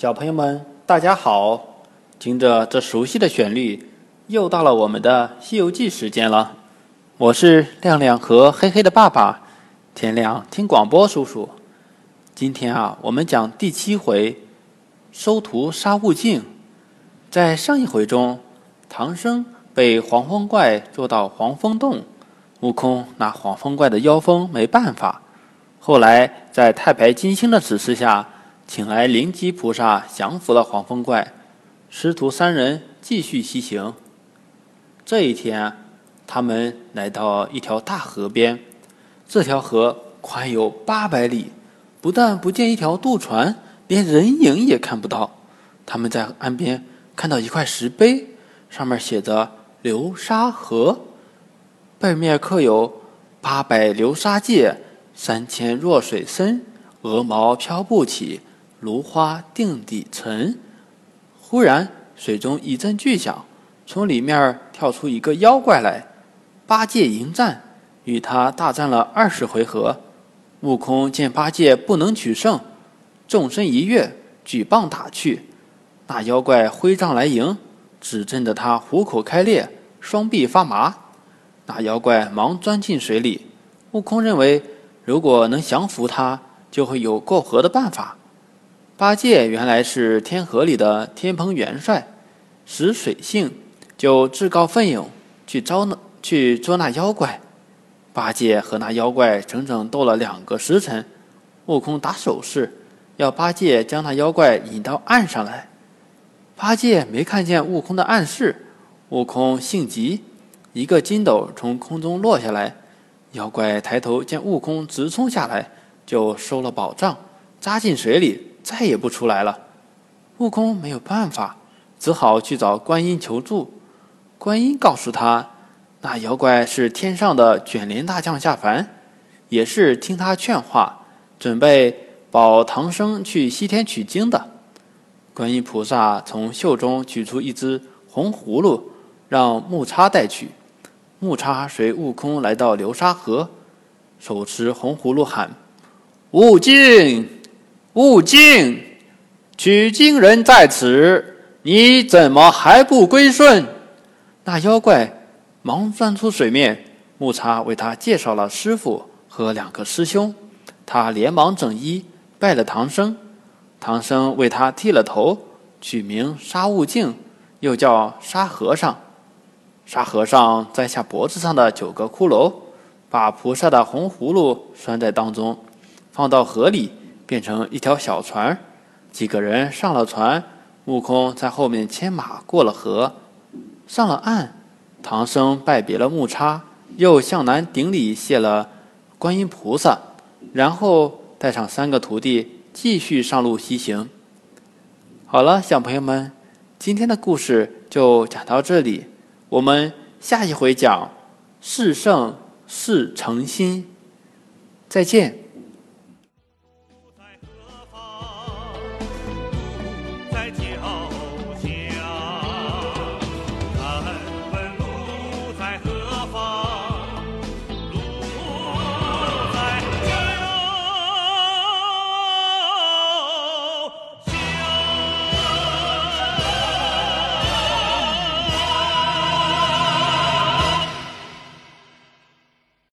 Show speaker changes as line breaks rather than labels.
小朋友们，大家好！听着这熟悉的旋律，又到了我们的《西游记》时间了。我是亮亮和黑黑的爸爸，天亮听广播叔叔。今天啊，我们讲第七回收徒杀悟净。在上一回中，唐僧被黄风怪捉到黄风洞，悟空拿黄风怪的妖风没办法。后来在太白金星的指示下。请来灵吉菩萨降服了黄风怪，师徒三人继续西行。这一天，他们来到一条大河边，这条河宽有八百里，不但不见一条渡船，连人影也看不到。他们在岸边看到一块石碑，上面写着“流沙河”，背面刻有“八百流沙界，三千弱水深，鹅毛飘不起”。芦花定底沉。忽然，水中一阵巨响，从里面跳出一个妖怪来，八戒迎战，与他大战了二十回合。悟空见八戒不能取胜，纵身一跃，举棒打去。那妖怪挥杖来迎，只震得他虎口开裂，双臂发麻。那妖怪忙钻进水里。悟空认为，如果能降服他，就会有过河的办法。八戒原来是天河里的天蓬元帅，识水性，就自告奋勇去招那去捉那妖怪。八戒和那妖怪整整斗了两个时辰，悟空打手势，要八戒将那妖怪引到岸上来。八戒没看见悟空的暗示，悟空性急，一个筋斗从空中落下来，妖怪抬头见悟空直冲下来，就收了宝杖，扎进水里。再也不出来了，悟空没有办法，只好去找观音求助。观音告诉他，那妖怪是天上的卷帘大将下凡，也是听他劝话，准备保唐僧去西天取经的。观音菩萨从袖中取出一只红葫芦，让木叉带去。木叉随悟空来到流沙河，手持红葫芦喊：“悟净！”悟净，取经人在此，你怎么还不归顺？那妖怪忙钻出水面，木叉为他介绍了师傅和两个师兄，他连忙整衣拜了唐僧。唐僧为他剃了头，取名沙悟净，又叫沙和尚。沙和尚摘下脖子上的九个骷髅，把菩萨的红葫芦拴在当中，放到河里。变成一条小船，几个人上了船，悟空在后面牵马过了河，上了岸。唐僧拜别了木叉，又向南顶礼谢了观音菩萨，然后带上三个徒弟继续上路西行。好了，小朋友们，今天的故事就讲到这里，我们下一回讲“是圣是诚心”，再见。